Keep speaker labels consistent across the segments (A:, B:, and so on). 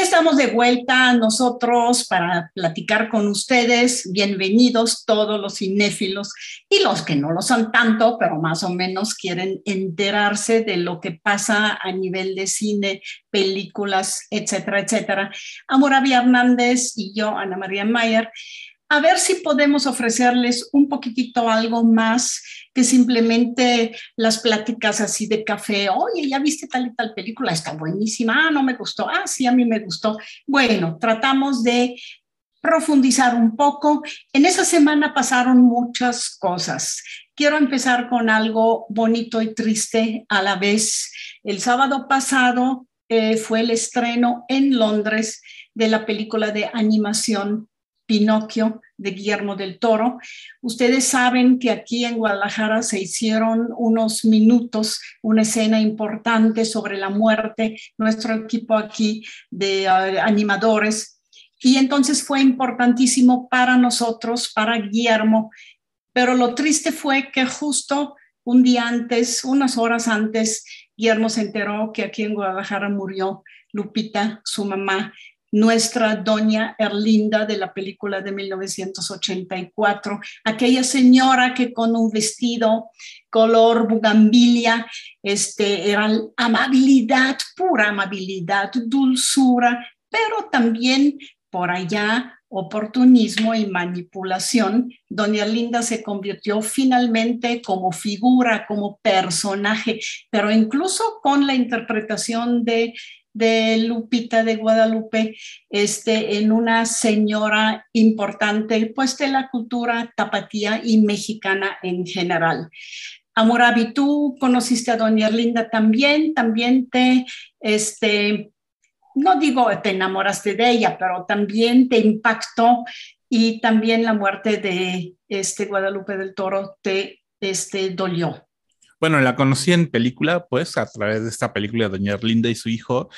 A: estamos de vuelta nosotros para platicar con ustedes. Bienvenidos todos los cinéfilos y los que no lo son tanto, pero más o menos quieren enterarse de lo que pasa a nivel de cine, películas, etcétera, etcétera. Amorabi Hernández y yo, Ana María Mayer, a ver si podemos ofrecerles un poquitito algo más que simplemente las pláticas así de café. Oye, ya viste tal y tal película, está buenísima, ah, no me gustó, ah, sí, a mí me gustó. Bueno, tratamos de profundizar un poco. En esa semana pasaron muchas cosas. Quiero empezar con algo bonito y triste a la vez. El sábado pasado eh, fue el estreno en Londres de la película de animación Pinocchio de Guillermo del Toro. Ustedes saben que aquí en Guadalajara se hicieron unos minutos, una escena importante sobre la muerte, nuestro equipo aquí de uh, animadores. Y entonces fue importantísimo para nosotros, para Guillermo, pero lo triste fue que justo un día antes, unas horas antes, Guillermo se enteró que aquí en Guadalajara murió Lupita, su mamá, nuestra doña Erlinda de la película de 1984, aquella señora que con un vestido color bugambilia, este, era amabilidad, pura amabilidad, dulzura, pero también por allá oportunismo y manipulación, doña Erlinda se convirtió finalmente como figura, como personaje, pero incluso con la interpretación de de Lupita de Guadalupe este, en una señora importante, pues de la cultura tapatía y mexicana en general. Amorabi, tú conociste a doña Erlinda también, también te, este, no digo te enamoraste de ella, pero también te impactó y también la muerte de este Guadalupe del Toro te este, dolió.
B: Bueno, la conocí en película, pues, a través de esta película de Doña Erlinda y su hijo.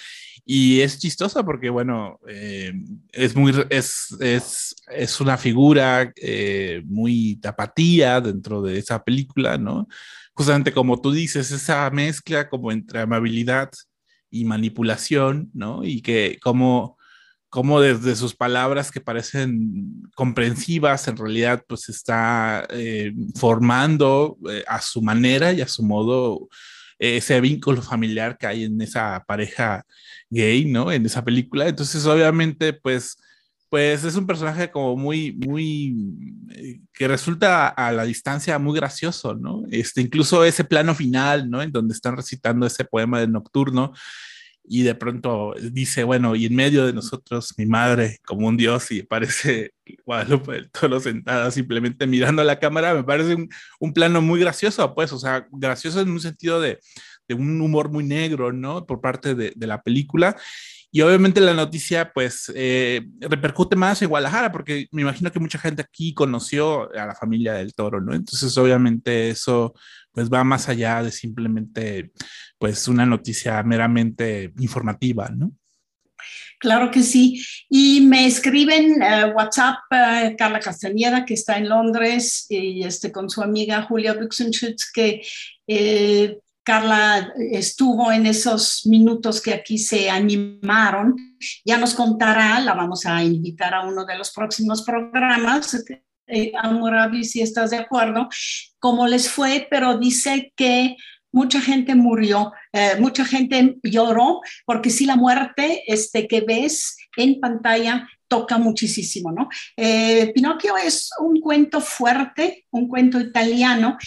B: Y es chistosa porque, bueno, eh, es muy, es, es, es una figura eh, muy tapatía dentro de esa película, ¿no? Justamente como tú dices, esa mezcla como entre amabilidad y manipulación, ¿no? Y que como cómo desde sus palabras que parecen comprensivas, en realidad pues está eh, formando eh, a su manera y a su modo ese vínculo familiar que hay en esa pareja gay, ¿no? En esa película. Entonces, obviamente, pues, pues es un personaje como muy, muy, eh, que resulta a la distancia muy gracioso, ¿no? Este, incluso ese plano final, ¿no? En donde están recitando ese poema del nocturno y de pronto dice, bueno, y en medio de nosotros mi madre como un dios y parece Guadalupe del Toro sentada simplemente mirando a la cámara, me parece un, un, plano muy gracioso, pues, o sea, gracioso en un sentido de, de un humor muy negro, ¿no? Por parte de, de la película. Y obviamente la noticia, pues, eh, repercute más en Guadalajara, porque me imagino que mucha gente aquí conoció a la familia del toro, ¿no? Entonces, obviamente eso, pues, va más allá de simplemente, pues, una noticia meramente informativa, ¿no?
A: Claro que sí. Y me escriben uh, WhatsApp uh, Carla Castañeda, que está en Londres, y este, con su amiga Julia Buxenschütz, que eh, Carla estuvo en esos minutos que aquí se animaron. Ya nos contará, la vamos a invitar a uno de los próximos programas. Eh, si estás de acuerdo, cómo les fue, pero dice que mucha gente murió, eh, mucha gente lloró, porque si la muerte este, que ves en pantalla toca muchísimo, ¿no? Eh, Pinocchio es un cuento fuerte, un cuento italiano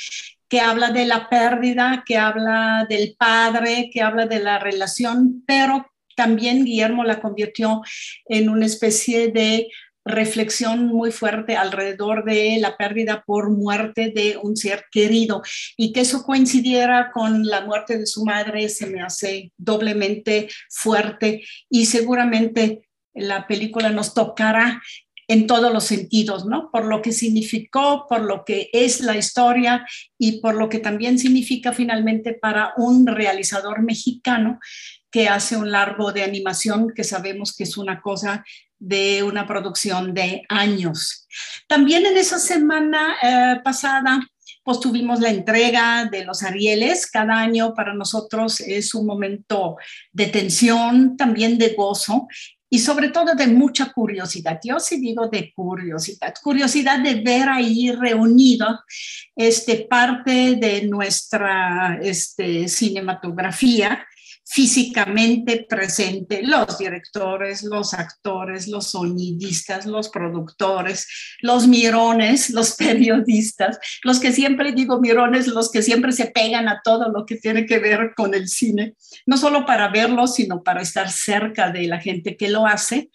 A: que habla de la pérdida, que habla del padre, que habla de la relación, pero también Guillermo la convirtió en una especie de reflexión muy fuerte alrededor de la pérdida por muerte de un ser querido y que eso coincidiera con la muerte de su madre se me hace doblemente fuerte y seguramente la película nos tocará en todos los sentidos, ¿no? Por lo que significó, por lo que es la historia y por lo que también significa finalmente para un realizador mexicano que hace un largo de animación que sabemos que es una cosa de una producción de años. También en esa semana eh, pasada pues tuvimos la entrega de los Arieles. Cada año para nosotros es un momento de tensión, también de gozo y sobre todo de mucha curiosidad. Yo sí digo de curiosidad, curiosidad de ver ahí reunido este, parte de nuestra este, cinematografía físicamente presente, los directores, los actores, los sonidistas, los productores, los mirones, los periodistas, los que siempre digo mirones, los que siempre se pegan a todo lo que tiene que ver con el cine, no solo para verlo, sino para estar cerca de la gente que lo hace.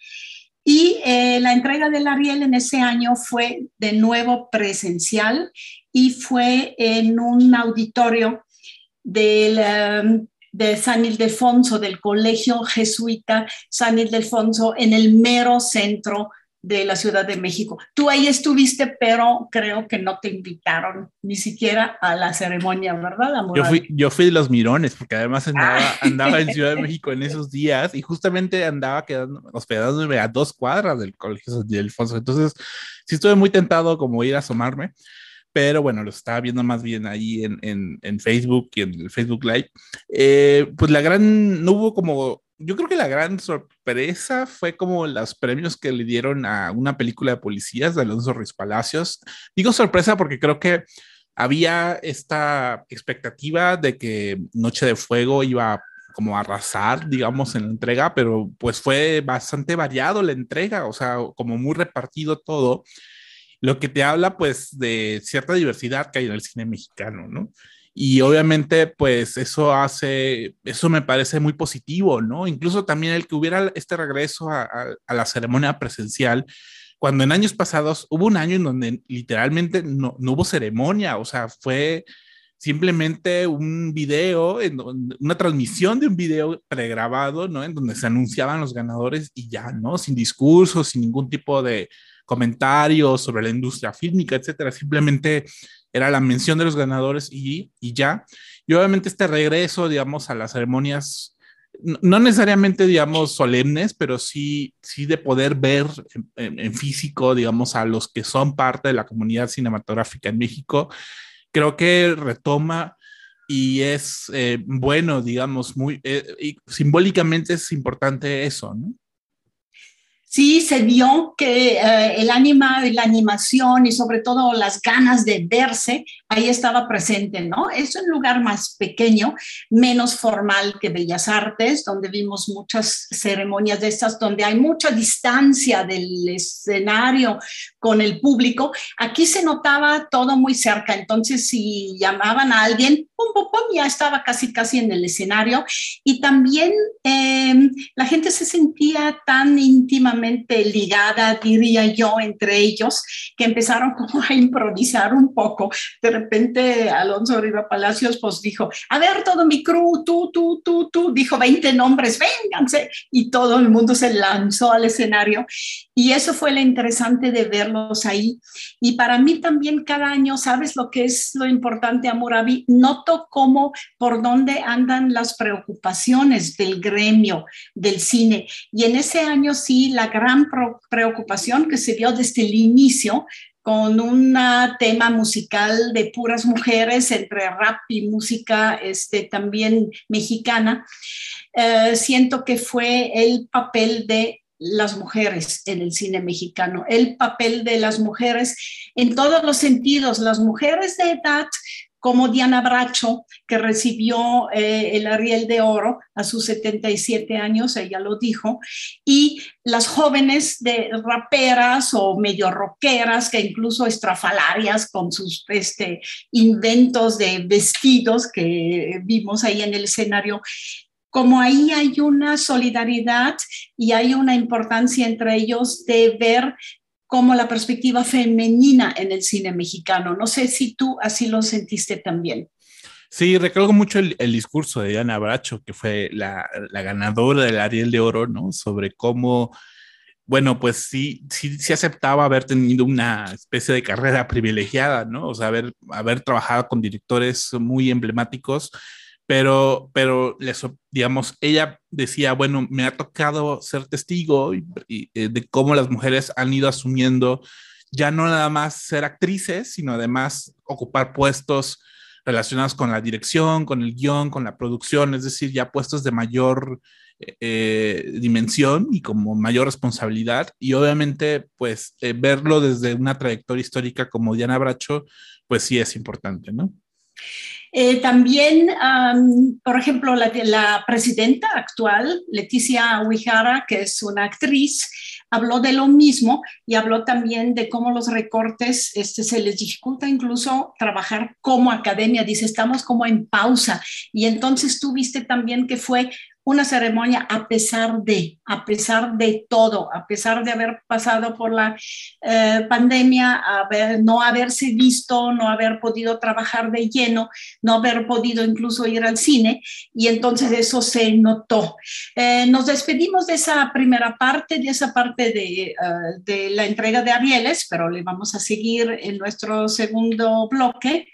A: Y eh, la entrega del Ariel en ese año fue de nuevo presencial y fue en un auditorio del um, de San Ildefonso, del Colegio Jesuita San Ildefonso, en el mero centro de la Ciudad de México. Tú ahí estuviste, pero creo que no te invitaron ni siquiera a la ceremonia, ¿verdad, amor?
B: Yo fui, yo fui de los mirones, porque además andaba, andaba en Ciudad de México en esos días y justamente andaba quedando, hospedándome a dos cuadras del Colegio San Ildefonso. Entonces, sí estuve muy tentado como ir a asomarme pero bueno, lo estaba viendo más bien ahí en, en, en Facebook y en el Facebook Live. Eh, pues la gran, no hubo como, yo creo que la gran sorpresa fue como los premios que le dieron a una película de policías de Alonso Ruiz Palacios. Digo sorpresa porque creo que había esta expectativa de que Noche de Fuego iba como a arrasar, digamos, en la entrega, pero pues fue bastante variado la entrega, o sea, como muy repartido todo lo que te habla pues de cierta diversidad que hay en el cine mexicano, ¿no? Y obviamente pues eso hace, eso me parece muy positivo, ¿no? Incluso también el que hubiera este regreso a, la ceremonia presencial, cuando en años pasados hubo un año en donde literalmente no, hubo ceremonia, o sea, fue simplemente un video, una transmisión de un video pregrabado, ¿no? En donde se anunciaban los ganadores y ya, ¿no? Sin discursos, sin ningún tipo de, comentarios sobre la industria fílmica, etcétera. Simplemente era la mención de los ganadores y, y ya. Y obviamente este regreso, digamos, a las ceremonias, no necesariamente, digamos, solemnes, pero sí, sí de poder ver en, físico, digamos, a los que son parte de la comunidad cinematográfica en México, creo que retoma y es eh, bueno, digamos, muy, eh, simbólicamente es importante eso, ¿no?
A: Sí se vio que eh, el ánima y la animación y sobre todo las ganas de verse ahí estaba presente, ¿no? Es un lugar más pequeño, menos formal que Bellas Artes, donde vimos muchas ceremonias de estas, donde hay mucha distancia del escenario con el público. Aquí se notaba todo muy cerca, entonces si llamaban a alguien, pum, pum, pum, ya estaba casi, casi en el escenario. Y también em, la gente se sentía tan íntimamente ligada, diría yo, entre ellos, que empezaron como a improvisar un poco. De repente Alonso Riva Palacios pues dijo, a ver todo mi crew, tú, tú, tú, tú, dijo 20 nombres, vénganse, y todo el mundo se lanzó al escenario. Y eso fue lo interesante de verlos ahí. Y para mí también cada año, ¿sabes lo que es lo importante, Amurabi? Noto cómo, por dónde andan las preocupaciones del gremio del cine. Y en ese año sí, la gran preocupación que se dio desde el inicio con un tema musical de puras mujeres entre rap y música este, también mexicana, eh, siento que fue el papel de las mujeres en el cine mexicano, el papel de las mujeres en todos los sentidos, las mujeres de edad como Diana Bracho, que recibió eh, el Ariel de Oro a sus 77 años, ella lo dijo, y las jóvenes de raperas o medio rockeras, que incluso estrafalarias con sus este, inventos de vestidos que vimos ahí en el escenario, como ahí hay una solidaridad y hay una importancia entre ellos de ver como la perspectiva femenina en el cine mexicano. No sé si tú así lo sentiste también.
B: Sí, recuerdo mucho el, discurso de Diana Bracho, que fue la, ganadora del Ariel de Oro, ¿no? Sobre cómo bueno, pues sí, sí, sí aceptaba haber tenido una especie de carrera privilegiada, ¿no? O sea, haber, haber trabajado con directores muy emblemáticos, pero, pero digamos, ella decía, bueno, me ha tocado ser testigo eh, de cómo las mujeres han ido asumiendo ya no nada más ser actrices, sino además ocupar puestos relacionados con la dirección, con el guion, con la producción, es decir, ya puestos de mayor eh, dimensión y como mayor responsabilidad. Y obviamente, pues eh, verlo desde una trayectoria histórica como Diana Bracho, pues sí es importante, ¿no?
A: Eh, también, por ejemplo, la, presidenta actual, Leticia Huijara, que es una actriz, habló de lo mismo y habló también de cómo los recortes este, se les dificulta incluso trabajar como academia. Dice, estamos como en pausa. Y entonces tú viste también que fue una ceremonia a pesar de, a pesar de todo, a pesar de haber pasado por la eh, pandemia, haber, no haberse visto, no haber podido trabajar de lleno, no haber podido incluso ir al cine, y entonces eso se notó. Eh, nos despedimos de esa primera parte, de esa parte de, eh, de la entrega de Arieles, pero le vamos a seguir en nuestro segundo bloque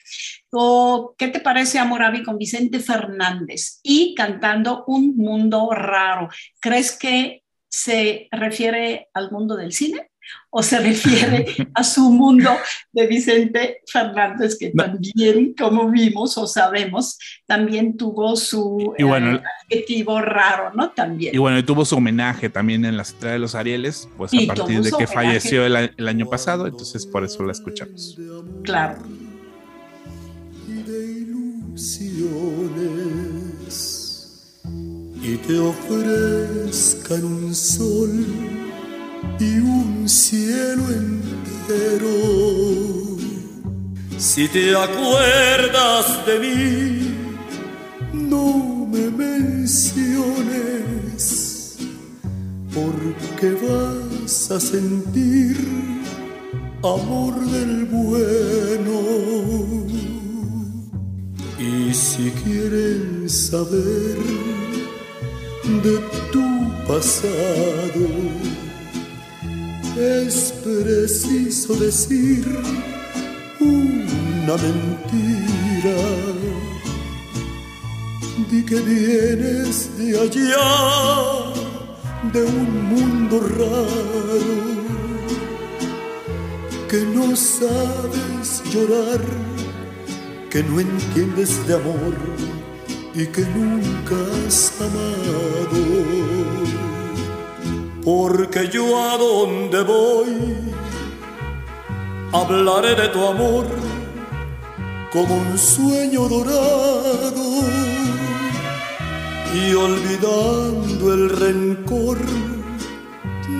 A: o ¿qué te parece Amorabi con Vicente Fernández? Y cantando Un Mundo Raro. ¿Crees que se refiere al mundo del cine? ¿O se refiere a su mundo de Vicente Fernández, que también, como vimos o sabemos, también tuvo su y eh, adjetivo raro, ¿no? También.
B: Y bueno, y tuvo su homenaje también en la Estrella de los Arieles, pues a partir de que falleció el año pasado, entonces por eso la escuchamos.
A: Claro
C: y te ofrezcan un sol y un cielo entero. Si te acuerdas de mí, no me menciones, porque vas a sentir amor del bueno si quieren saber de tu pasado, es preciso decir una mentira. Di que vienes de allá, de un mundo raro, que no sabes llorar que no entiendes de amor y que nunca has amado. Porque yo a donde voy hablaré de tu amor como un sueño dorado y olvidando el rencor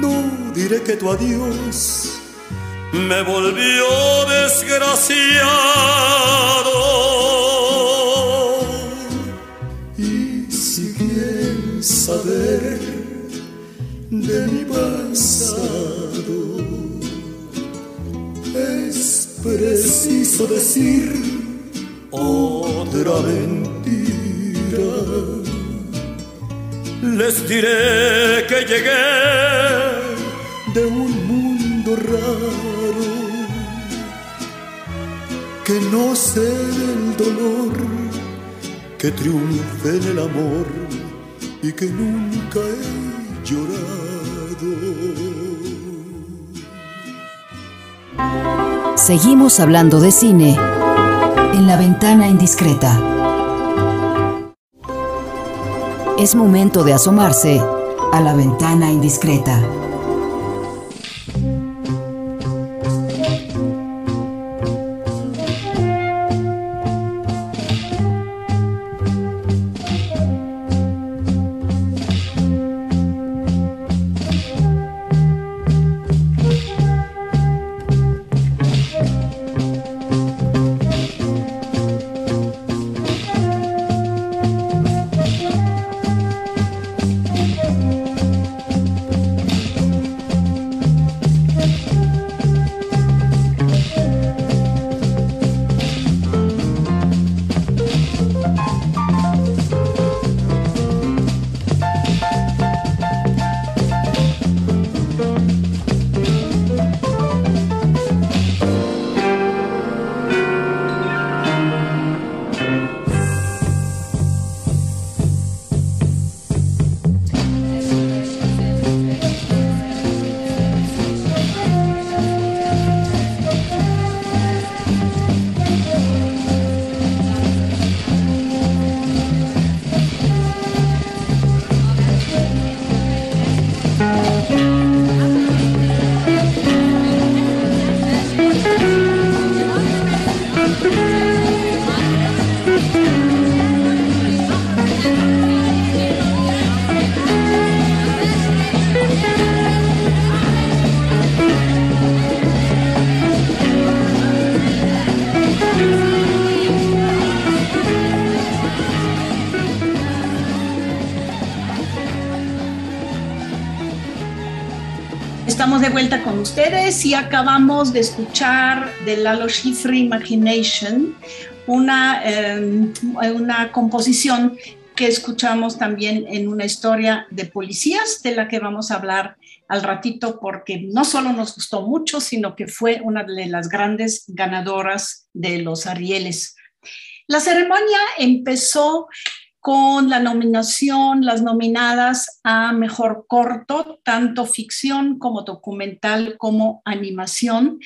C: no diré que tu adiós me volvió desgraciado. Y si quieres saber de mi pasado, es preciso decir otra mentira. Les diré que llegué de un mundo raro que no sé el dolor, que triunfe en el amor y que nunca he llorado.
D: Seguimos hablando de cine en la ventana indiscreta. Es momento de asomarse a la ventana indiscreta.
A: Ustedes y acabamos de escuchar de Lalo Schifrin Imagination, una, em, una composición que escuchamos también en una historia de policías, de la que vamos a hablar al ratito, porque no solo nos gustó mucho, sino que fue una de las grandes ganadoras de los Arieles. La ceremonia empezó con la nominación, las nominadas a mejor corto, tanto ficción como documental como animación.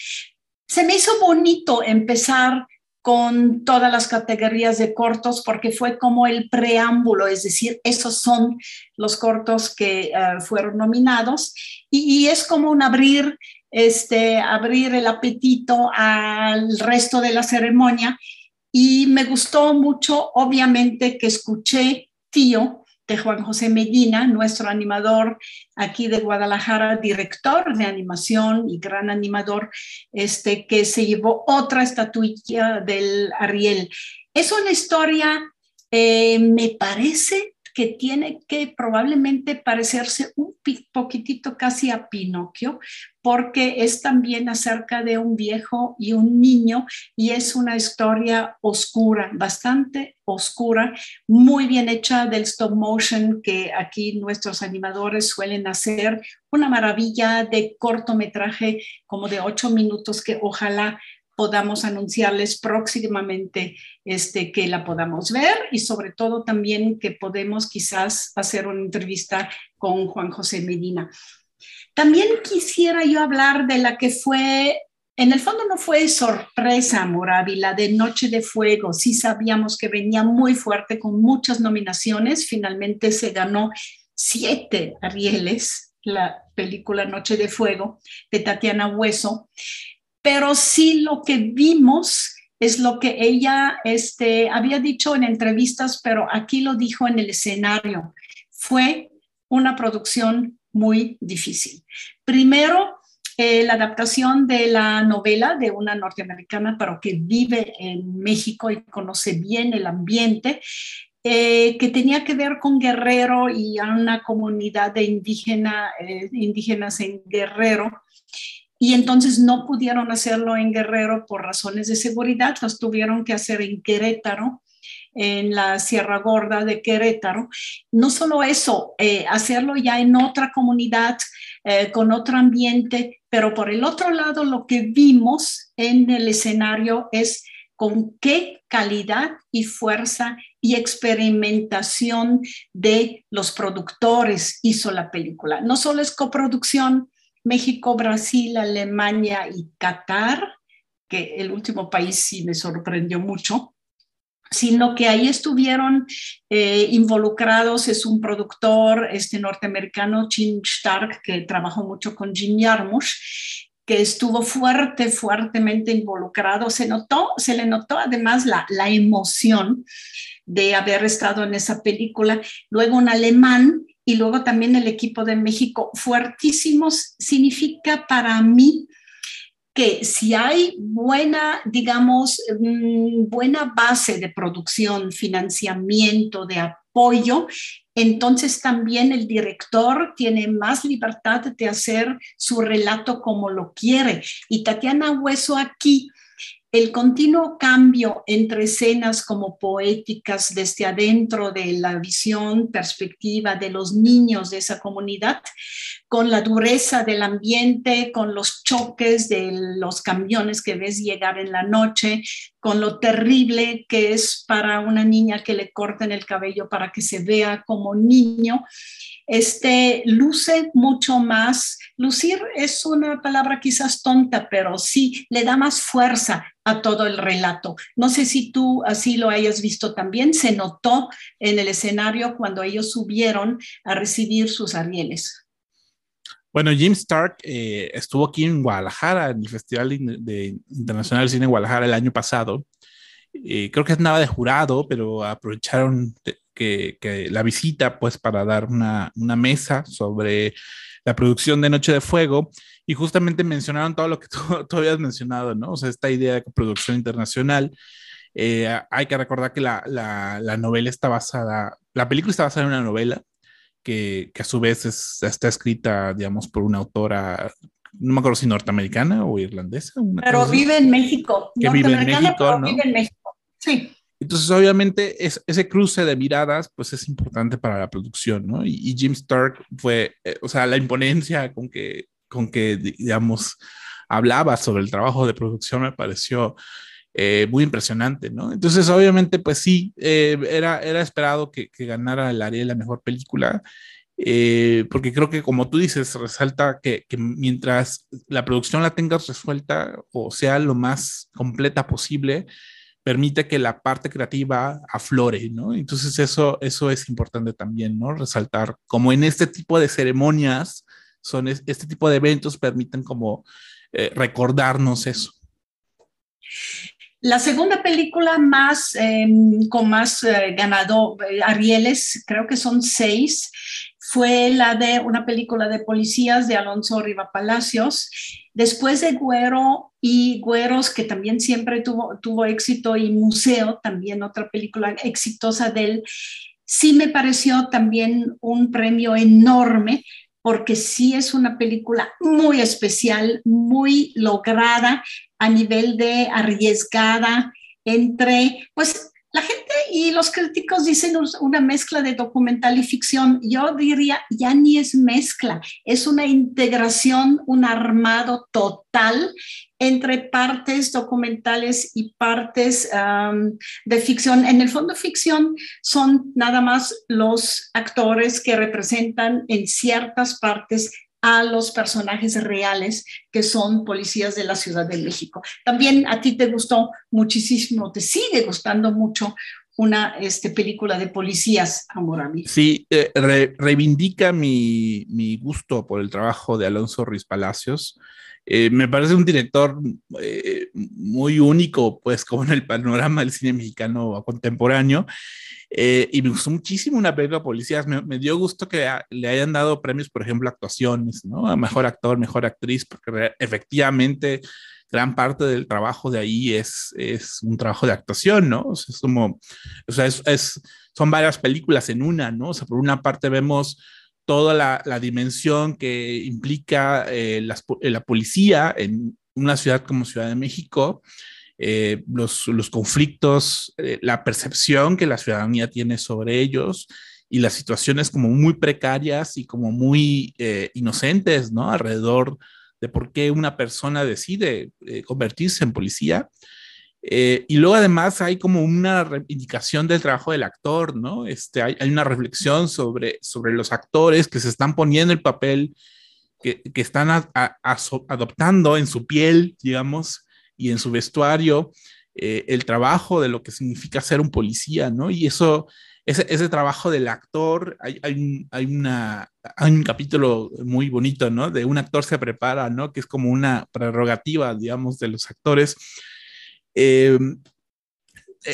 A: Se me hizo bonito empezar con todas las categorías de cortos porque fue como el preámbulo, es decir, esos son los cortos que eh, fueron nominados y, es como un abrir, este, abrir el apetito al resto de la ceremonia y me gustó mucho, obviamente, que escuché Tío de Juan José Medina, nuestro animador aquí de Guadalajara, director de animación y gran animador, este, que se llevó otra estatuilla del Ariel. Es una historia, eh, me parece, que tiene que probablemente parecerse un poquitito casi a Pinocchio, porque es también acerca de un viejo y un niño y es una historia oscura, bastante oscura, muy bien hecha del stop motion que aquí nuestros animadores suelen hacer, una maravilla de cortometraje como de ocho minutos que ojalá podamos anunciarles próximamente este, que la podamos ver y sobre todo también que podemos quizás hacer una entrevista con Juan José Medina. También quisiera yo hablar de la que fue, en el fondo no fue sorpresa, Morávila, de Noche de Fuego. Sí sabíamos que venía muy fuerte con muchas nominaciones. Finalmente se ganó siete Arieles, la película Noche de Fuego de Tatiana Hueso pero sí lo que vimos es lo que ella este, había dicho en entrevistas, pero aquí lo dijo en el escenario. Fue una producción muy difícil. Primero, eh, la adaptación de la novela de una norteamericana, pero que vive en México y conoce bien el ambiente, eh, que tenía que ver con Guerrero y a una comunidad de indígena, eh, indígenas en Guerrero y entonces no pudieron hacerlo en Guerrero por razones de seguridad, los tuvieron que hacer en Querétaro, en la Sierra Gorda de Querétaro. No solo eso, eh, hacerlo ya en otra comunidad, eh, con otro ambiente, pero por el otro lado lo que vimos en el escenario es con qué calidad y fuerza y experimentación de los productores hizo la película. No solo es coproducción, México, Brasil, Alemania y Qatar, que el último país sí me sorprendió mucho, sino que ahí estuvieron eh, involucrados, es un productor este norteamericano, Jim Stark, que trabajó mucho con Jim Jarmusch, que estuvo fuerte, fuertemente involucrado. Se notó, se le notó además la, la emoción de haber estado en esa película. Luego un alemán y luego también el equipo de México, fuertísimos, significa para mí que si hay buena, digamos, mm, buena base de producción, financiamiento, de apoyo, entonces también el director tiene más libertad de hacer su relato como lo quiere. Y Tatiana Hueso aquí el continuo cambio entre escenas como poéticas desde adentro de la visión, perspectiva de los niños de esa comunidad, con la dureza del ambiente, con los choques de los camiones que ves llegar en la noche, con lo terrible que es para una niña que le corten el cabello para que se vea como niño este, luce mucho más. Lucir es una palabra quizás tonta, pero sí le da más fuerza a todo el relato. No sé si tú así lo hayas visto también. Se notó en el escenario cuando ellos subieron a recibir sus Arieles.
B: Bueno, Jim Stark eh, estuvo aquí en Guadalajara, en el Festival de, Internacional de Cine Guadalajara el año pasado. Eh, creo que nada de jurado, pero aprovecharon que, la visita, pues, para dar una, una mesa sobre la producción de Noche de Fuego y justamente mencionaron todo lo que tú, habías mencionado, ¿no? O sea, esta idea de producción internacional. Eh, hay que recordar que la, la, la, novela está basada, la película está basada en una novela que, a su vez está escrita, digamos, por una autora, no me acuerdo si norteamericana o irlandesa.
A: pero vive en México.
B: Que vive en México, ¿no?
A: Vive en México, sí.
B: Entonces, obviamente, es, ese cruce de miradas, pues es importante para la producción, ¿no? Y, Jim Stark fue, eh, o sea, la imponencia con que, con que, digamos, hablaba sobre el trabajo de producción me pareció eh, muy impresionante, ¿no? Entonces, obviamente, pues sí, eh, era, era esperado que, que, ganara el Ariel la mejor película, eh, porque creo que, como tú dices, resalta que, que, mientras la producción la tengas resuelta o sea lo más completa posible, permite que la parte creativa aflore, ¿no? Entonces, eso, eso es importante también, ¿no? Resaltar, como en este tipo de ceremonias, son este tipo de eventos permiten como recordarnos eso.
A: La segunda película más, em, con más eh, ganado eh, Arieles, creo que son seis, fue la de una película de policías de Alonso Riva Palacios. Después de Güero y Güeros, que también siempre tuvo, tuvo éxito, y Museo, también otra película exitosa de él, sí me pareció también un premio enorme porque sí es una película muy especial, muy lograda a nivel de arriesgada entre, pues la gente y los críticos dicen una mezcla de documental y ficción. Yo diría, ya ni es mezcla, es una integración, un armado total entre partes documentales y partes de ficción. En el fondo, ficción son nada más los actores que representan en ciertas partes a los personajes reales que son policías de la Ciudad de México. También a ti te gustó muchísimo, te sigue gustando mucho una este, película de policías, amor a mí.
B: Sí, eh, reivindica mi, mi, gusto por el trabajo de Alonso Ruiz Palacios. Eh, me parece un director eh, muy único, pues, como en el panorama del cine mexicano contemporáneo. Eh, y me gustó muchísimo una película policías. Me, dio gusto que le hayan dado premios, por ejemplo, actuaciones, ¿no? A mejor actor, mejor actriz, porque efectivamente gran parte del trabajo de ahí es, es un trabajo de actuación, ¿no? O sea, es como, o sea, es, son varias películas en una, ¿no? O sea, por una parte vemos toda la, dimensión que implica eh, la policía en una ciudad como Ciudad de México, eh, los, los, conflictos, eh, la percepción que la ciudadanía tiene sobre ellos y las situaciones como muy precarias y como muy eh, inocentes, ¿no? Alrededor de por qué una persona decide convertirse en policía. Y luego además hay como una reivindicación del trabajo del actor, ¿no? Este, hay, hay, una reflexión sobre, sobre los actores que se están poniendo el papel, que, que están adoptando en su piel, digamos, y en su vestuario eh, el trabajo de lo que significa ser un policía, ¿no? Y eso, ese, ese trabajo del actor, hay, hay, hay, una, hay un capítulo muy bonito, ¿no? De un actor se prepara, ¿no? Que es como una prerrogativa, digamos, de los actores. Eh,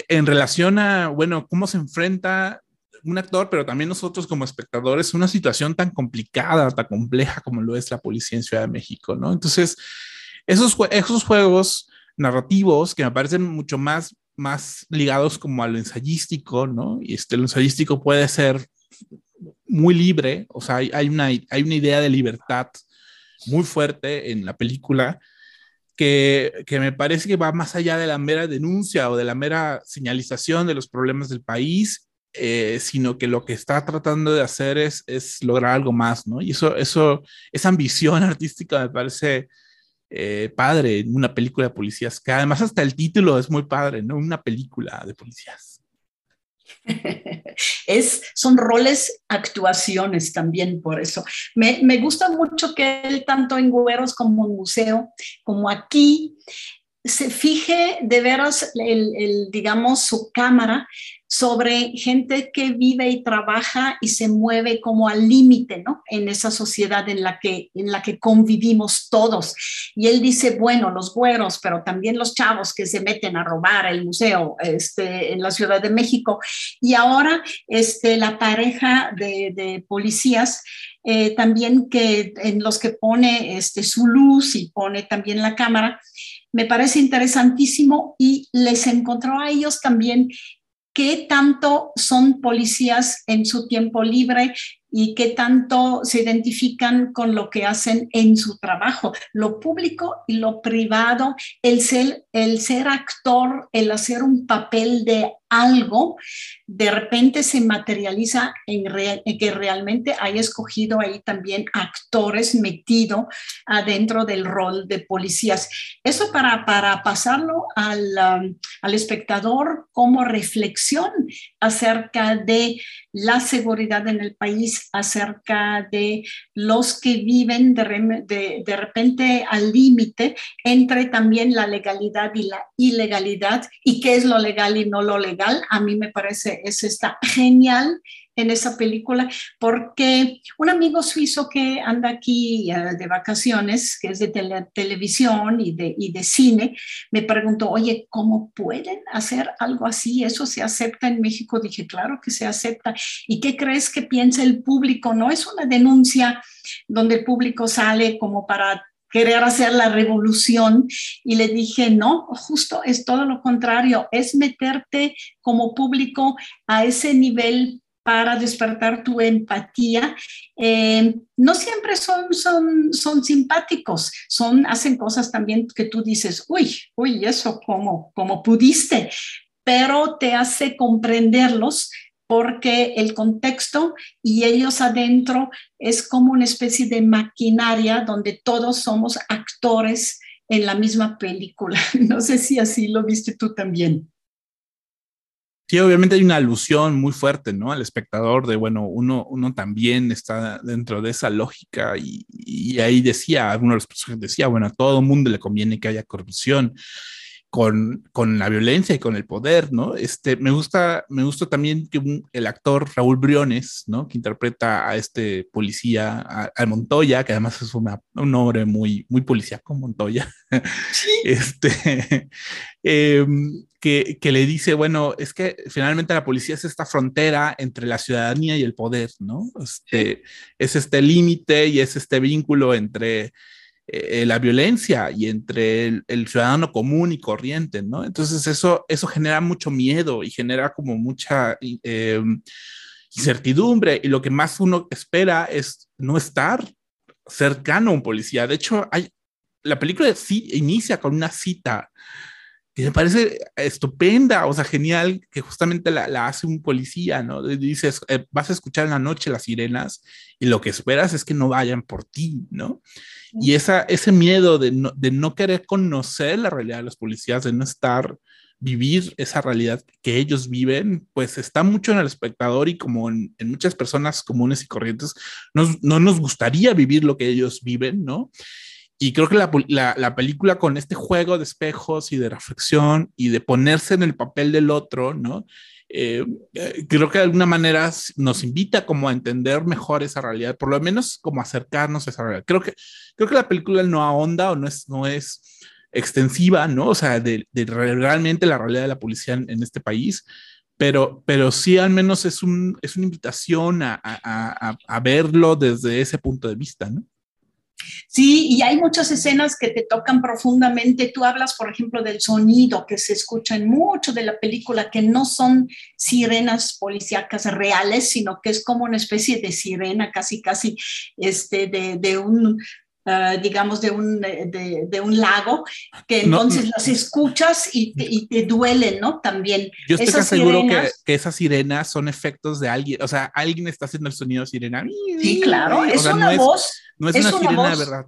B: en relación a, bueno, cómo se enfrenta un actor, pero también nosotros como espectadores, una situación tan complicada, tan compleja como lo es la policía en Ciudad de México, ¿no? Entonces, esos, esos juegos narrativos que me parecen mucho más, más ligados como a lo ensayístico, ¿no? Y este, lo ensayístico puede ser muy libre, o sea, hay, hay, una, hay una idea de libertad muy fuerte en la película que, que, me parece que va más allá de la mera denuncia o de la mera señalización de los problemas del país, eh, sino que lo que está tratando de hacer es, es lograr algo más, ¿no? Y eso, eso, esa ambición artística me parece eh, padre en una película de policías, que además hasta el título es muy padre, ¿no? Una película de policías.
A: Es, son roles, actuaciones también por eso. Me, me gusta mucho que él, tanto en Güeros como en Museo, como aquí, se fije de veras, el, digamos, su cámara sobre gente que vive y trabaja y se mueve como al límite, ¿no? En esa sociedad en la, que, en la que convivimos todos. Y él dice, bueno, los güeros, pero también los chavos que se meten a robar el museo este, en la Ciudad de México. Y ahora este, la pareja de, de policías eh, también que en los que pone este, su luz y pone también la cámara, me parece interesantísimo y les encontró a ellos también qué tanto son policías en su tiempo libre y qué tanto se identifican con lo que hacen en su trabajo, lo público y lo privado, el ser, el ser actor, el hacer un papel de algo, de repente se materializa en, que realmente hay escogido ahí también actores metido adentro del rol de policías. Eso para, para pasarlo al, um, al espectador como reflexión acerca de la seguridad en el país, acerca de los que viven de, de, repente al límite entre también la legalidad y la ilegalidad y qué es lo legal y no lo legal. A mí me parece, eso está genial en esa película, porque un amigo suizo que anda aquí eh, de vacaciones, que es de televisión y de, y de cine, me preguntó, oye, ¿cómo pueden hacer algo así? ¿Eso se acepta en México? Dije, claro que se acepta. ¿Y qué crees que piensa el público? No es una denuncia donde el público sale como para querer hacer la revolución y le dije, no, justo es todo lo contrario, es meterte como público a ese nivel para despertar tu empatía. Eh, no siempre son, son, son simpáticos, son, hacen cosas también que tú dices, uy, uy, eso, ¿cómo, cómo pudiste? Pero te hace comprenderlos porque el contexto y ellos adentro es como una especie de maquinaria donde todos somos actores en la misma película. No sé si así lo viste tú también.
B: Sí, obviamente hay una alusión muy fuerte, ¿no? Al espectador de, bueno, uno, uno también está dentro de esa lógica y, ahí decía, uno de los personajes decía, bueno, a todo mundo le conviene que haya corrupción con, con, la violencia y con el poder, ¿no? Este, me gusta, me gusta también que el actor Raúl Briones, ¿no? Que interpreta a este policía, a, Montoya, que además es una, un nombre muy, muy policíaco, Montoya, ¿Sí? este, em, que, que, le dice, bueno, es que finalmente la policía es esta frontera entre la ciudadanía y el poder, ¿no? Este, Es este límite y es este vínculo entre eh, la violencia y entre el, ciudadano común y corriente, ¿no? Entonces eso, eso genera mucho miedo y genera como mucha eh, incertidumbre y lo que más uno espera es no estar cercano a un policía. De hecho, hay, la película inicia con una cita que me parece estupenda, o sea, genial, que justamente la, hace un policía, ¿no? Dices, eh, vas a escuchar en la noche las sirenas y lo que esperas es que no vayan por ti, ¿no? Y esa, ese miedo de no, de no querer conocer la realidad de los policías, de no estar, vivir esa realidad que ellos viven, pues está mucho en el espectador y como en, muchas personas comunes y corrientes, no nos gustaría vivir lo que ellos viven, ¿no? Y creo que la, la, película con este juego de espejos y de reflexión y de ponerse en el papel del otro, ¿no? Eh, eh, creo que de alguna manera nos invita como a entender mejor esa realidad, por lo menos como acercarnos a esa realidad. Creo que, creo que la película no ahonda o no es, no es extensiva, ¿no? O sea, de, realmente la realidad de la policía en, este país, pero, pero sí al menos es, un, es una invitación a, a, a verlo desde ese punto de vista, ¿no?
A: Sí, y hay muchas escenas que te tocan profundamente. Tú hablas, por ejemplo, del sonido que se escucha en mucho de la película, que no son sirenas policíacas reales, sino que es como una especie de sirena casi, casi este, de, de un Uh, digamos, de un, de, de, un lago, que entonces las escuchas y te, y te, duelen, ¿no? También.
B: Yo estoy esas seguro que, que, esas sirenas son efectos de alguien, o sea, alguien está haciendo el sonido sirena.
A: Sí, claro, es una voz.
B: no es, una, sirena verdad.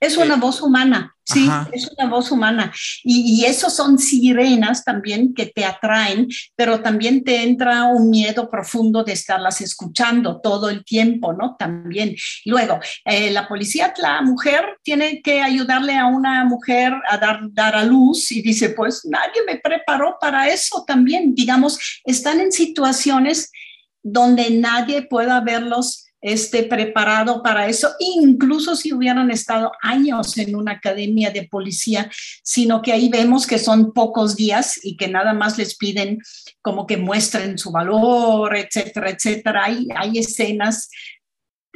A: Es una voz humana, sí, es una voz humana. Y, y esos son sirenas también que te atraen, pero también te entra un miedo profundo de estarlas escuchando todo el tiempo, ¿no? También. Luego, eh, la policía, la mujer tiene que ayudarle a una mujer a dar, dar a luz y dice, pues nadie me preparó para eso también. Digamos, están en situaciones donde nadie pueda verlos esté preparado para eso, incluso si hubieran estado años en una academia de policía, sino que ahí vemos que son pocos días y que nada más les piden como que muestren su valor, etcétera, etcétera. Hay, hay escenas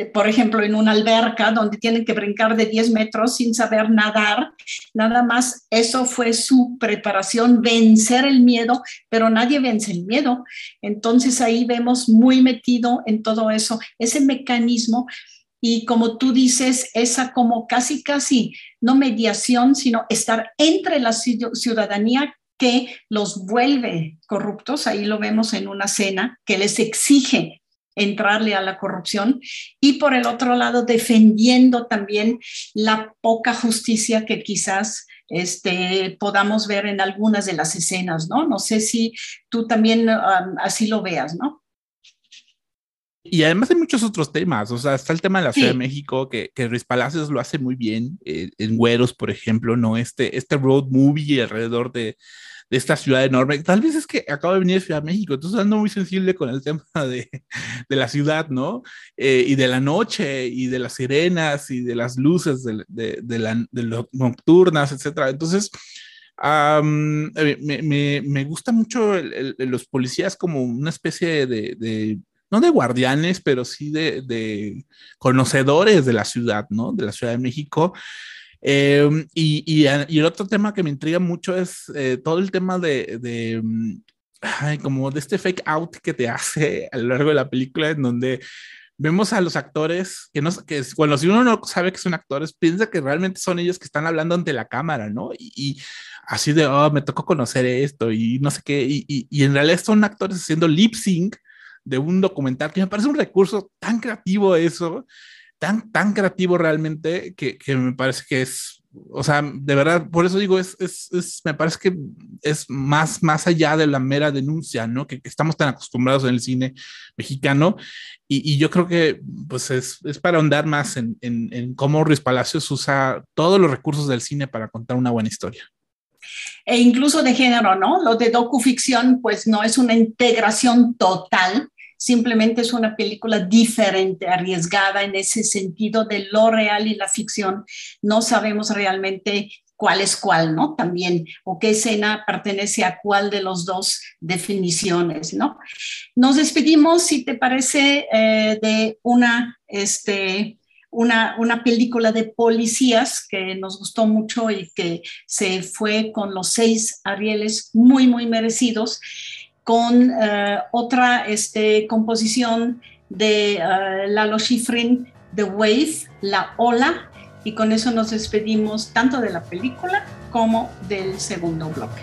A: por ejemplo, en una alberca donde tienen que brincar de 10 metros sin saber nadar. Nada más eso fue su preparación, vencer el miedo, pero nadie vence el miedo. Entonces ahí vemos muy metido en todo eso, ese mecanismo. Y como tú dices, esa como casi, casi, no mediación, sino estar entre la ciudadanía que los vuelve corruptos, ahí lo vemos en una cena, que les exige entrarle a la corrupción y por el otro lado defendiendo también la poca justicia que quizás este, podamos ver en algunas de las escenas, ¿no? No sé si tú también um, así lo veas, ¿no?
B: Y además hay muchos otros temas, o sea, está el tema de la Ciudad de México, que, que Ruiz Palacios lo hace muy bien, eh, en Güeros, por ejemplo, ¿no? Este, este road movie alrededor de, de esta ciudad enorme. Tal vez es que acabo de venir de Ciudad de México, entonces ando muy sensible con el tema de, de la ciudad, ¿no? Eh, y de la noche, y de las sirenas, y de las luces de, de, de las nocturnas, etcétera. Entonces, me, me, me, gusta mucho los policías como una especie de no de guardianes, pero sí de, de, conocedores de la ciudad, ¿no? De la Ciudad de México. Em, y, y, el otro tema que me intriga mucho es eh, todo el tema de, de mm, como de este fake out que te hace a lo largo de la película, en donde vemos a los actores que no que bueno si uno no sabe que son actores piensa que realmente son ellos que están hablando ante la cámara no y, así de oh me tocó conocer esto y no sé qué y, y, en realidad son actores haciendo lip sync de un documental que me parece un recurso tan creativo eso tan, tan creativo realmente que, que, me parece que es, o sea, de verdad, por eso digo, es, es, es me parece que es más, más allá de la mera denuncia, ¿no? Que, que estamos tan acostumbrados en el cine mexicano y, y yo creo que, pues, es, es para ahondar más en, en, en cómo Ruiz Palacios usa todos los recursos del cine para contar una buena historia
A: e incluso de género, ¿no? Lo de docuficción, pues no es una integración total, simplemente es una película diferente, arriesgada en ese sentido de lo real y la ficción. No sabemos realmente cuál es cuál, ¿no? También, o qué escena pertenece a cuál de los dos definiciones, ¿no? Nos despedimos, si te parece, eh, de una, este, una, una, película de policías que nos gustó mucho y que se fue con los seis Arieles muy, muy merecidos con eh, otra este, composición de uh, Lalo Schifrin, The Wave, La Ola, y con eso nos despedimos tanto de la película como del segundo bloque.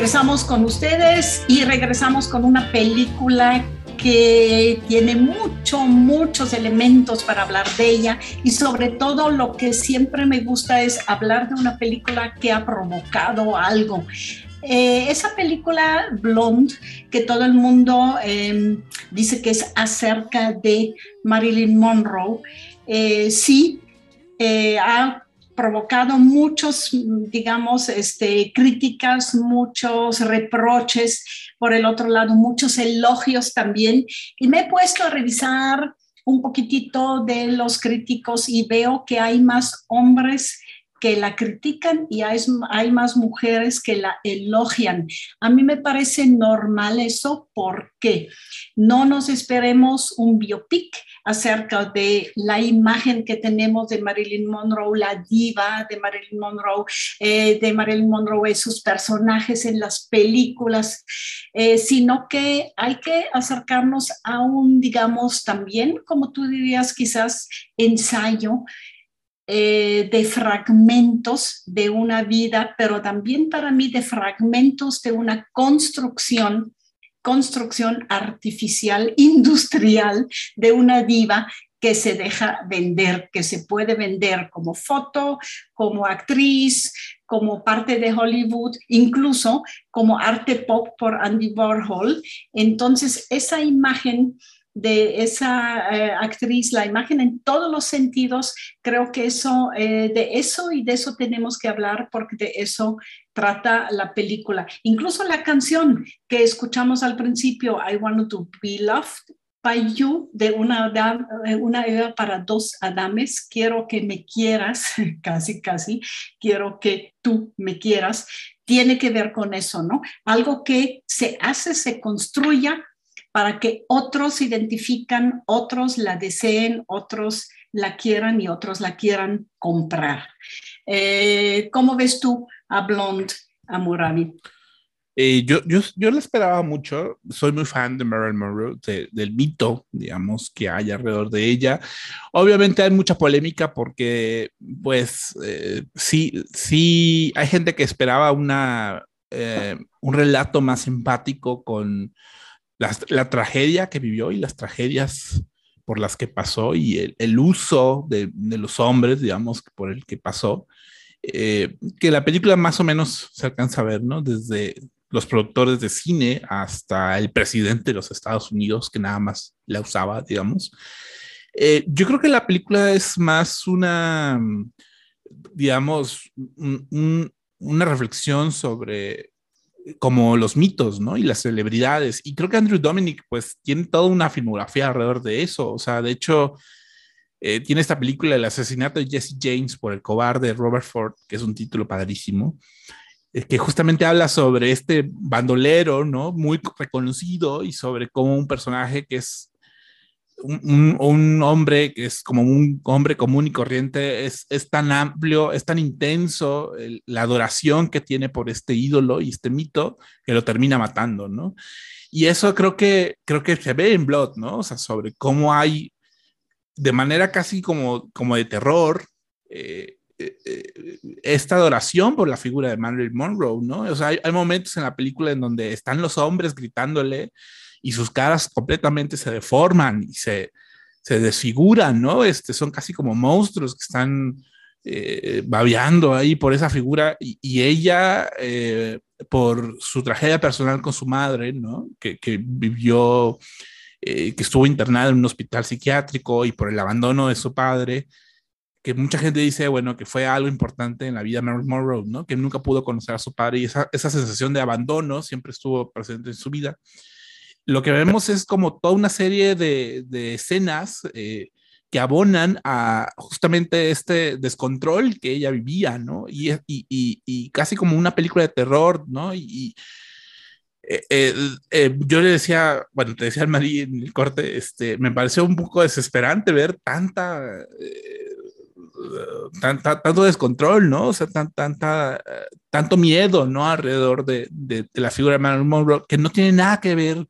A: Regresamos con ustedes y regresamos con una película que tiene mucho, muchos elementos para hablar de ella y sobre todo lo que siempre me gusta es hablar de una película que ha provocado algo. Eh, esa película Blonde, que todo el mundo eh, dice que es acerca de Marilyn Monroe, eh, sí, ha provocado muchos, digamos, este, críticas, muchos reproches, por el otro lado, muchos elogios también. Y me he puesto a revisar un poquitito de los críticos y veo que hay más hombres que la critican y hay, más mujeres que la elogian. A mí me parece normal eso porque no nos esperemos un biopic acerca de la imagen que tenemos de Marilyn Monroe, la diva de Marilyn Monroe, eh, de Marilyn Monroe, sus personajes en las películas, eh, sino que hay que acercarnos a un, digamos, también, como tú dirías, quizás ensayo eh, de fragmentos de una vida, pero también para mí de fragmentos de una construcción construcción artificial, industrial de una diva que se deja vender, que se puede vender como foto, como actriz, como parte de Hollywood, incluso como arte pop por Andy Warhol. Entonces, esa imagen de esa eh, actriz, la imagen en todos los sentidos, creo que eso, eh, de eso y de eso tenemos que hablar porque de eso trata la película. Incluso la canción que escuchamos al principio, I Want to Be Loved by You, de una, eh, una idea para dos Adames, quiero que me quieras, casi, casi, quiero que tú me quieras, tiene que ver con eso, ¿no? Algo que se hace, se construya para que otros identifican, otros la deseen, otros la quieran y otros la quieran comprar. Eh, ¿Cómo ves tú a Blonde, a Murabi?
B: Eh, yo, yo, yo la esperaba mucho, soy muy fan de Marilyn Monroe, del mito, digamos, que hay alrededor de ella. Obviamente hay mucha polémica porque, pues, eh, sí, sí, hay gente que esperaba una, un relato más empático con, la, tragedia que vivió y las tragedias por las que pasó y el, uso de, los hombres, digamos, por el que pasó, eh, que la película más o menos se alcanza a ver, ¿no? Desde los productores de cine hasta el presidente de los Estados Unidos, que nada más la usaba, digamos. Eh, yo creo que la película es más una, digamos, una reflexión sobre como los mitos, ¿no? Y las celebridades. Y creo que Andrew Dominic, pues, tiene toda una filmografía alrededor de eso. O sea, de hecho, eh, tiene esta película, El asesinato de Jesse James por el cobarde Robert Ford, que es un título padrísimo, eh, que justamente habla sobre este bandolero, ¿no? Muy reconocido y sobre cómo un personaje que es un, hombre que es como un hombre común y corriente, es, es tan amplio, es tan intenso la adoración que tiene por este ídolo y este mito que lo termina matando, ¿no? Y eso creo que, creo que se ve en Blood, ¿no? O sea, sobre cómo hay de manera casi como, como de terror, eh, esta adoración por la figura de Marilyn Monroe, ¿no? O sea, hay, momentos en la película en donde están los hombres gritándole y sus caras completamente se deforman y se, se desfiguran, ¿no? Este, son casi como monstruos que están eh, babeando ahí por esa figura y, y ella, eh, por su tragedia personal con su madre, ¿no? Que, que vivió, eh, que estuvo internada en un hospital psiquiátrico y por el abandono de su padre, que mucha gente dice, bueno, que fue algo importante en la vida de Marilyn Monroe, ¿no? Que nunca pudo conocer a su padre y esa, esa sensación de abandono siempre estuvo presente en su vida lo que vemos es como toda una serie de, de escenas eh, que abonan a justamente este descontrol que ella vivía, ¿no? Y, y, y, casi como una película de terror, ¿no? Y, eh, eh, yo le decía, bueno, te decía al Marí en el corte, este, me pareció un poco desesperante ver tanta, tanta tanto descontrol, ¿no? O sea, tan, tanta, tanto miedo, ¿no? Alrededor de, de, de la figura de Marilyn Monroe, que no tiene nada que ver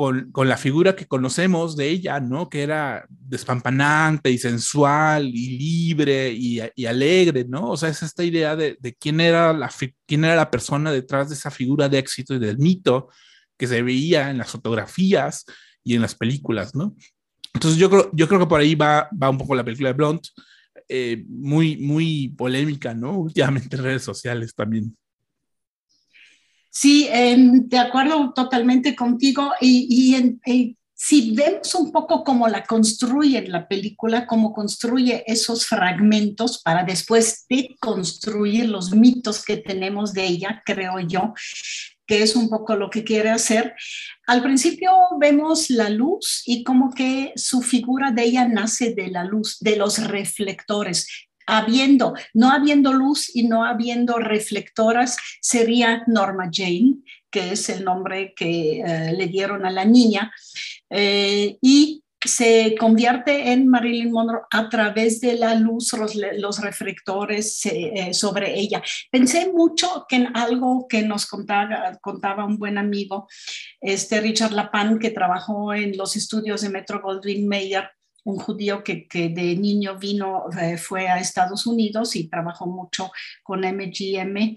B: con, con, la figura que conocemos de ella, ¿no? Que era despampanante y sensual y libre y, y alegre, ¿no? O sea, es esta idea de, de, quién, era la, quién era la persona detrás de esa figura de éxito y del mito que se veía en las fotografías y en las películas, ¿no? Entonces yo creo, yo creo que por ahí va, va un poco la película de Blunt, eh, muy, muy polémica, ¿no? Últimamente en redes sociales también.
A: Sí, eh, de acuerdo totalmente contigo. Y, y, y, si vemos un poco cómo la construye la película, cómo construye esos fragmentos para después deconstruir los mitos que tenemos de ella, creo yo, que es un poco lo que quiere hacer. Al principio vemos la luz y como que su figura de ella nace de la luz, de los reflectores habiendo, no habiendo luz y no habiendo reflectoras, sería Norma Jane, que es el nombre que eh, le dieron a la niña, eh, y se convierte en Marilyn Monroe a través de la luz, los, los reflectores eh, sobre ella. Pensé mucho que en algo que nos contaba, contaba un buen amigo, este Richard Lapan, que trabajó en los estudios de Metro Goldwyn Mayer, un judío que, que de niño vino, eh, fue a Estados Unidos y trabajó mucho con MGM,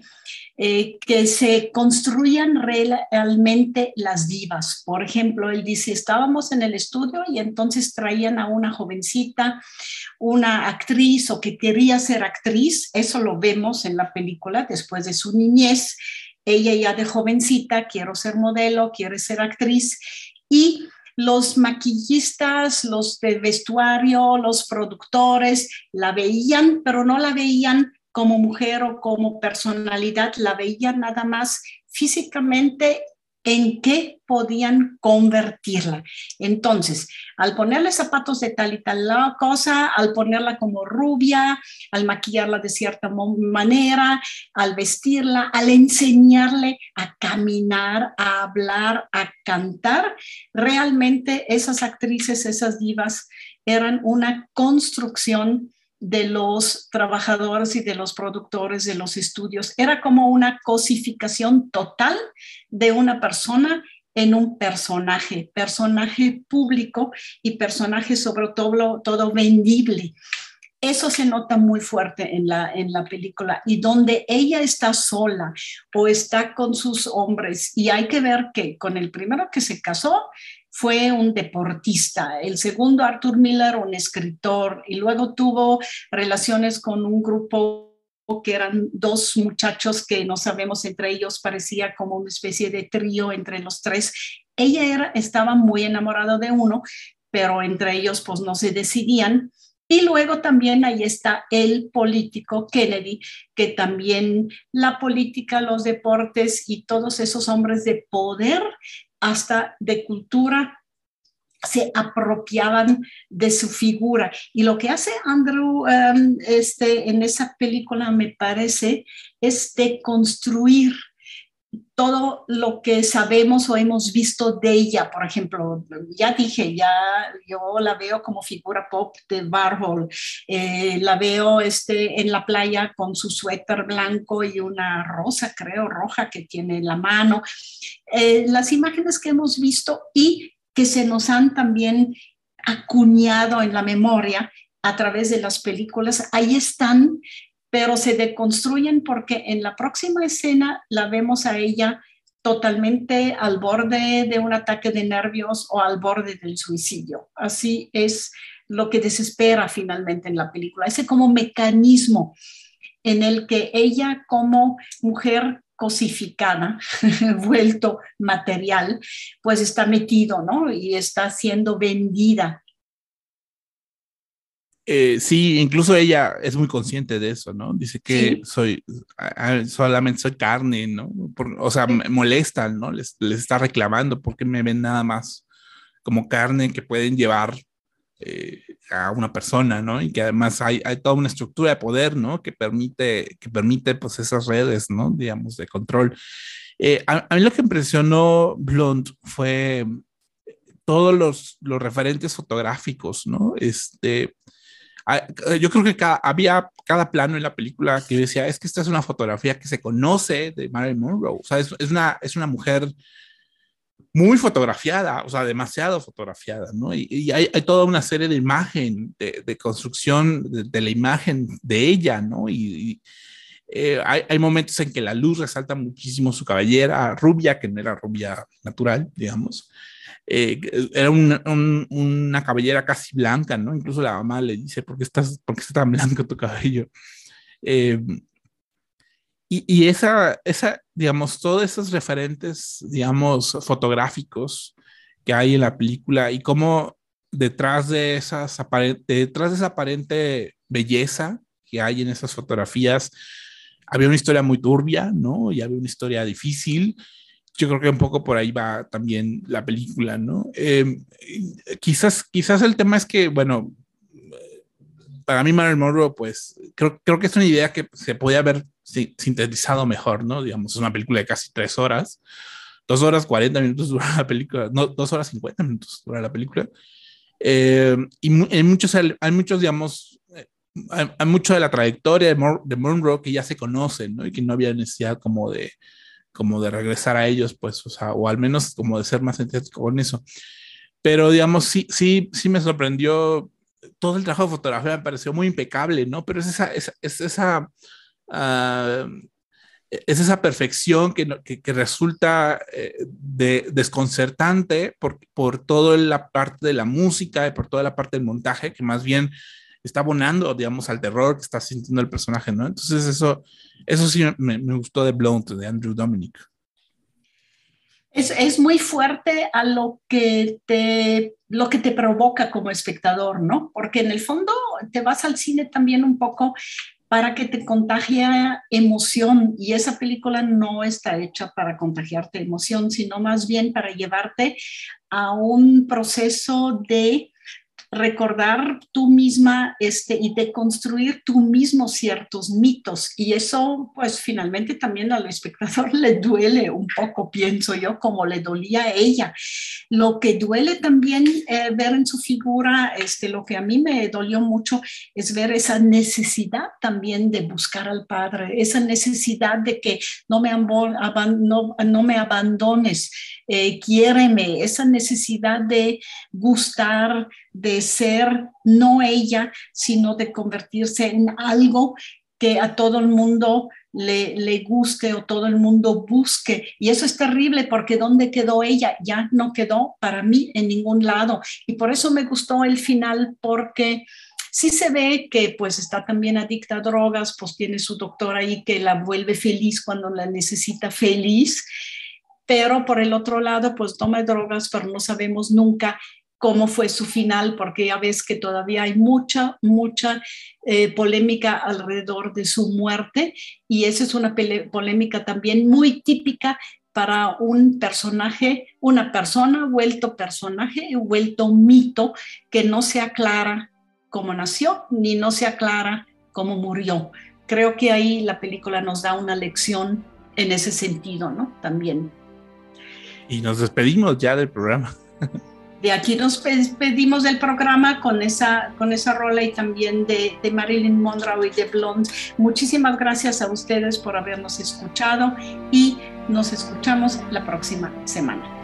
A: eh, que se construían realmente las divas. Por ejemplo, él dice, estábamos en el estudio y entonces traían a una jovencita, una actriz o que quería ser actriz, eso lo vemos en la película después de su niñez. Ella ya de jovencita, quiero ser modelo, quiere ser actriz y los maquillistas, los de vestuario, los productores la veían, pero no la veían como mujer o como personalidad, la veían nada más físicamente en qué podían convertirla. Entonces, al ponerle zapatos de tal y tal cosa, al ponerla como rubia, al maquillarla de cierta manera, al vestirla, al enseñarle a caminar, a hablar, a cantar, realmente esas actrices, esas divas eran una construcción de los trabajadores y de los productores de los estudios. Era como una cosificación total de una persona en un personaje, personaje público y personaje sobre todo, todo vendible. Eso se nota muy fuerte en la, en la película y donde ella está sola o está con sus hombres y hay que ver que con el primero que se casó fue un deportista, el segundo Arthur Miller, un escritor, y luego tuvo relaciones con un grupo que eran dos muchachos que no sabemos entre ellos, parecía como una especie de trío entre los tres. Ella estaba muy enamorada de uno, pero entre ellos pues no se decidían. Y luego también ahí está el político Kennedy, que también la política, los deportes y todos esos hombres de poder hasta de cultura se apropiaban de su figura. Y lo que hace Andrew um, este, en esa película, me parece, es de construir todo lo que sabemos o hemos visto de ella. Por ejemplo, ya dije, ya yo la veo como figura pop de Warhol, eh, la veo este, en la playa con su suéter blanco y una rosa, creo, roja que tiene en la mano. Eh, las imágenes que hemos visto y que se nos han también acuñado en la memoria a través de las películas, ahí están, pero se deconstruyen porque en la próxima escena la vemos a ella totalmente al borde de un ataque de nervios o al borde del suicidio. Así es lo que desespera finalmente en la película, ese como mecanismo en el que ella como mujer cosificada, vuelto material, pues está metido, ¿no? Y está siendo vendida.
B: Eh, sí, incluso ella es muy consciente de eso, ¿no? Dice que soy, solamente soy carne, ¿no? o sea, me molestan, ¿no? Les, les, está reclamando porque me ven nada más como carne que pueden llevar eh, a una persona, ¿no? Y que además hay, hay, toda una estructura de poder, ¿no? Que permite, que permite pues esas redes, ¿no? Digamos, de control. Eh, a, mí lo que impresionó Blunt fue todos los, los referentes fotográficos, ¿no? Este, yo creo que había cada plano en la película que decía, es que esta es una fotografía que se conoce de Marilyn Monroe, o sea, es, es una, es una mujer muy fotografiada, o sea, demasiado fotografiada, ¿no? Y, hay, toda una serie de imagen, de, construcción de, la imagen de ella, ¿no? Y, eh, hay, momentos en que la luz resalta muchísimo su cabellera rubia, que no era rubia natural, digamos. Eh, era una cabellera casi blanca, ¿no? Incluso la mamá le dice, ¿por qué, estás, por qué está tan blanco tu cabello? Eh, y, esa, esa, digamos, todos esos referentes, digamos, fotográficos que hay en la película y cómo detrás de, esas detrás de esa aparente belleza que hay en esas fotografías, había una historia muy turbia, ¿no? Y había una historia difícil. Yo creo que un poco por ahí va también la película, ¿no? Em, quizás, quizás el tema es que, bueno, para mí Marilyn Monroe, pues creo, creo que es una idea que se podía haber sintetizado mejor, ¿no? Digamos, es una película de casi tres horas, dos horas cuarenta minutos dura la película, no, dos horas cincuenta minutos dura la película. Eh, y hay muchos, hay muchos, digamos, eh, hay, mucho de la trayectoria de, Monroe que ya se conocen, ¿no? Y que no había necesidad como de, como de regresar a ellos, pues, o sea, o al menos como de ser más sintético con eso. Pero, digamos, sí, sí, sí me sorprendió todo el trabajo de fotografía me pareció muy impecable, ¿no? Pero es esa, es, es esa Ah, es esa perfección que, que, resulta eh, de, desconcertante por, por toda la parte de la música y por toda la parte del montaje, que más bien está abonando, digamos, al terror que está sintiendo el personaje, ¿no? Entonces eso, eso sí me, gustó de Blount, de Andrew Dominic.
A: Es, es, muy fuerte a lo que, te, lo que te provoca como espectador, ¿no? Porque en el fondo te vas al cine también un poco para que te contagie emoción y esa película no está hecha para contagiarte emoción, sino más bien para llevarte a un proceso de recordar tú misma este, y de construir tú mismo ciertos mitos. Y eso, pues finalmente también al espectador le duele un poco, pienso yo, como le dolía a ella. Lo que duele también eh, ver en su figura, este, lo que a mí me dolió mucho es ver esa necesidad también de buscar al Padre, esa necesidad de que no me, no, no me abandones, eh, quiéreme, esa necesidad de gustar, de ser no ella, sino de convertirse en algo que a todo el mundo le, le, guste o todo el mundo busque. Y eso es terrible porque ¿dónde quedó ella? Ya no quedó para mí en ningún lado. Y por eso me gustó el final porque sí se ve que pues está también adicta a drogas, pues tiene su doctor ahí que la vuelve feliz cuando la necesita feliz. Pero por el otro lado, pues toma drogas, pero no sabemos nunca cómo fue su final, porque ya ves que todavía hay mucha, mucha eh, polémica alrededor de su muerte y esa es una polémica también muy típica para un personaje, una persona vuelto personaje, vuelto mito, que no se aclara cómo nació ni no se aclara cómo murió. Creo que ahí la película nos da una lección en ese sentido, ¿no? También.
B: Y nos despedimos ya del programa.
A: de aquí nos despedimos del programa con esa, con esa rola y también de, de, Marilyn Monroe y de Blonde. Muchísimas gracias a ustedes por habernos escuchado y nos escuchamos la próxima semana.